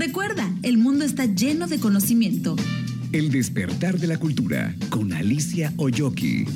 Recuerda, el mundo está lleno de conocimiento. El despertar de la cultura con Alicia Oyoki.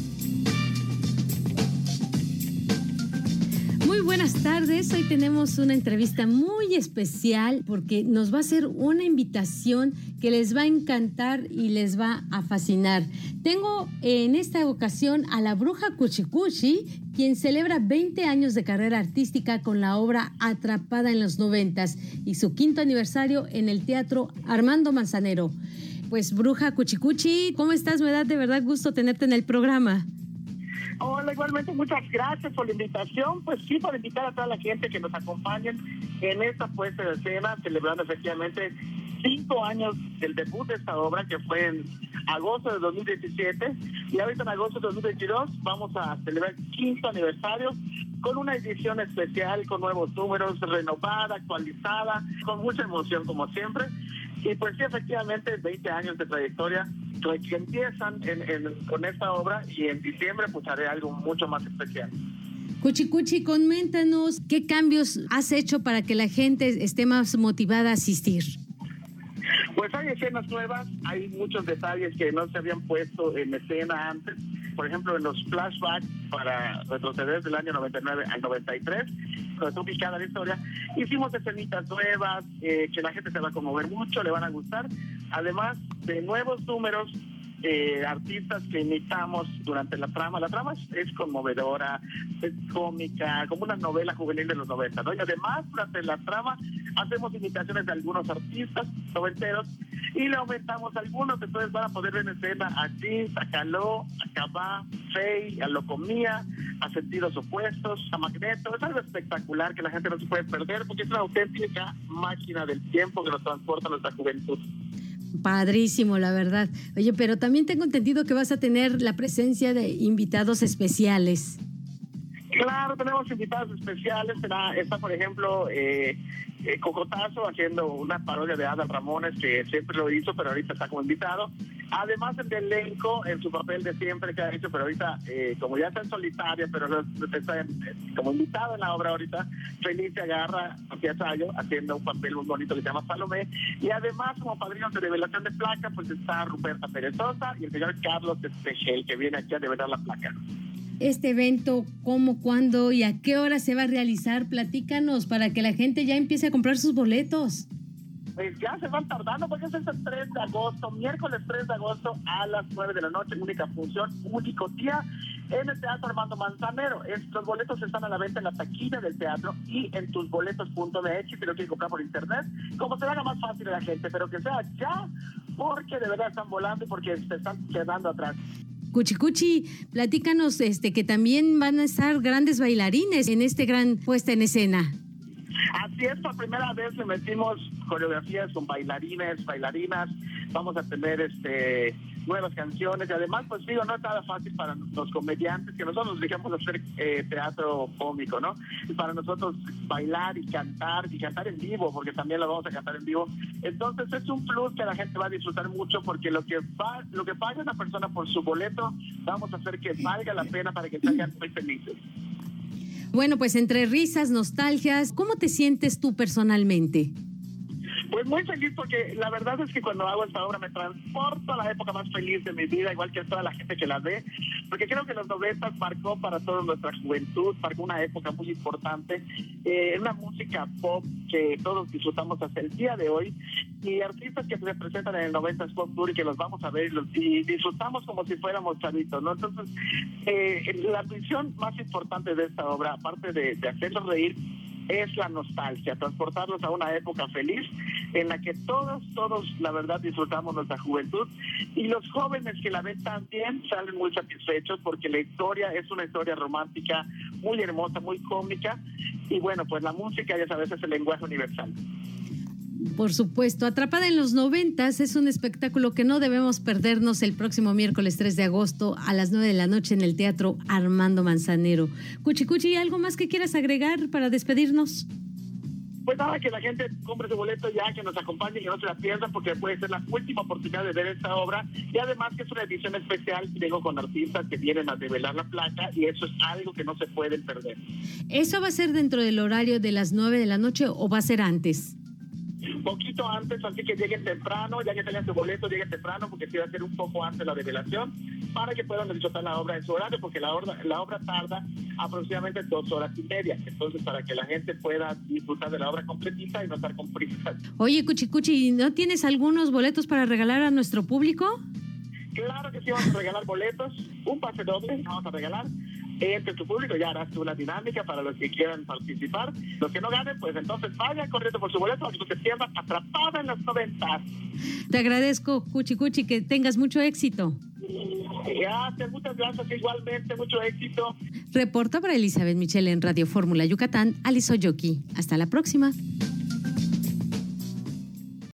Muy buenas tardes, hoy tenemos una entrevista muy especial porque nos va a hacer una invitación que les va a encantar y les va a fascinar. Tengo en esta ocasión a la bruja Cuchicuchi, quien celebra 20 años de carrera artística con la obra Atrapada en los noventas y su quinto aniversario en el Teatro Armando Manzanero. Pues bruja Cuchicuchi, ¿cómo estás? Me da de verdad gusto tenerte en el programa. Hola, igualmente muchas gracias por la invitación. Pues sí, por invitar a toda la gente que nos acompañen en esta puesta de escena, celebrando efectivamente cinco años del debut de esta obra, que fue en agosto de 2017. Y ahorita en agosto de 2022 vamos a celebrar el quinto aniversario con una edición especial, con nuevos números, renovada, actualizada, con mucha emoción como siempre. Y pues sí, efectivamente, 20 años de trayectoria que empiezan con esta obra y en diciembre pues haré algo mucho más especial. Cuchi Cuchi, coméntanos qué cambios has hecho para que la gente esté más motivada a asistir. Pues hay escenas nuevas, hay muchos detalles que no se habían puesto en escena antes. Por ejemplo, en los flashbacks para retroceder del año 99 al 93, cuando está ubicada la historia, hicimos escenitas nuevas eh, que la gente se va a conmover mucho, le van a gustar. Además de nuevos números eh, artistas que imitamos durante la trama. La trama es, conmovedora, es cómica, como una novela juvenil de los 90, ¿no? Y además, durante la trama hacemos imitaciones de algunos artistas noventeros y le aumentamos algunos, entonces van a poder ver en escena a Jeans, a Caló, a Cabá, Fey, a Locomía, a Sentidos Opuestos, a Magneto. Es algo espectacular que la gente no se puede perder porque es una auténtica máquina del tiempo que nos transporta a nuestra juventud. Padrísimo, la verdad. Oye, pero también tengo entendido que vas a tener la presencia de invitados especiales. Claro, tenemos invitados especiales. está, por ejemplo, eh, eh, Cocotazo haciendo una parodia de Adal Ramones, que siempre lo hizo, pero ahorita está como invitado. Además, el elenco, en su papel de siempre que ha hecho, pero ahorita, eh, como ya está en solitaria, pero está como invitado en la obra ahorita, Felicia Agarra, Sofía Sayo, haciendo un papel muy bonito que se llama Salomé. Y además, como padrino de revelación de placa, pues está Ruperta Perezosa y el señor Carlos Espejel, que viene aquí a develar la placa este evento, cómo, cuándo y a qué hora se va a realizar. Platícanos para que la gente ya empiece a comprar sus boletos. Pues ya se van tardando porque es el 3 de agosto, miércoles 3 de agosto a las 9 de la noche, única función, único día en el Teatro Armando Manzanero. Estos boletos están a la venta en la taquilla del teatro y en tusboletos.mx si lo quieren comprar por internet, como se haga más fácil a la gente, pero que sea ya, porque de verdad están volando y porque se están quedando atrás. Cuchicuchi, platícanos este, que también van a estar grandes bailarines en este gran puesta en escena. Así es, por primera vez le metimos coreografías con bailarines, bailarinas. Vamos a tener este nuevas canciones y además, pues digo, no es nada fácil para los comediantes que nosotros dejamos hacer eh, teatro cómico, ¿no? Y para nosotros bailar y cantar y cantar en vivo, porque también lo vamos a cantar en vivo. Entonces es un plus que la gente va a disfrutar mucho porque lo que va, lo que paga una persona por su boleto, vamos a hacer que valga la pena para que salgan muy felices. Bueno, pues entre risas, nostalgias, ¿cómo te sientes tú personalmente? Pues muy feliz porque la verdad es que cuando hago esta obra me transporto a la época más feliz de mi vida, igual que toda la gente que la ve, porque creo que los 90 marcó para toda nuestra juventud, marcó una época muy importante, eh, una música pop que todos disfrutamos hasta el día de hoy y artistas que se presentan en el 90 Pop Tour y que los vamos a ver y, disfrutamos como si fuéramos chavitos, ¿no? Entonces, eh, la visión más importante de esta obra, aparte de, de hacerlos reír, es la nostalgia, transportarlos a una época feliz en la que todos, todos, la verdad, disfrutamos nuestra juventud y los jóvenes que la ven también salen muy satisfechos porque la historia es una historia romántica muy hermosa, muy cómica y bueno, pues la música ya sabes es el lenguaje universal. Por supuesto, Atrapada en los noventas es un espectáculo que no debemos perdernos el próximo miércoles 3 de agosto a las 9 de la noche en el Teatro Armando Manzanero. Cuchi Cuchi, ¿algo más que quieras agregar para despedirnos? Pues nada, que la gente compre su boleto ya, que nos acompañe y no se la pierdan porque puede ser la última oportunidad de ver esta obra y además que es una edición especial, tengo con artistas que vienen a develar la placa y eso es algo que no se pueden perder. ¿Eso va a ser dentro del horario de las 9 de la noche o va a ser antes? Poquito antes, así que lleguen temprano, ya que tengan su boleto, lleguen temprano, porque sí va a ser un poco antes la revelación, para que puedan disfrutar la obra en su horario, porque la obra, la obra tarda aproximadamente dos horas y media. Entonces, para que la gente pueda disfrutar de la obra completita y no estar con prisas. Oye, Cuchi Cuchi, ¿no tienes algunos boletos para regalar a nuestro público? Claro que sí, vamos a regalar boletos, un pase doble, vamos a regalar entre tu público, ya harás tú la dinámica para los que quieran participar. Los que no ganen, pues entonces vayan corriendo por su boleto, que se sientan atrapados en las noventas. Te agradezco, Cuchi Cuchi, que tengas mucho éxito. Gracias, muchas gracias, igualmente, mucho éxito. Reporta para Elizabeth Michelle en Radio Fórmula Yucatán, Aliso Yoki. Hasta la próxima.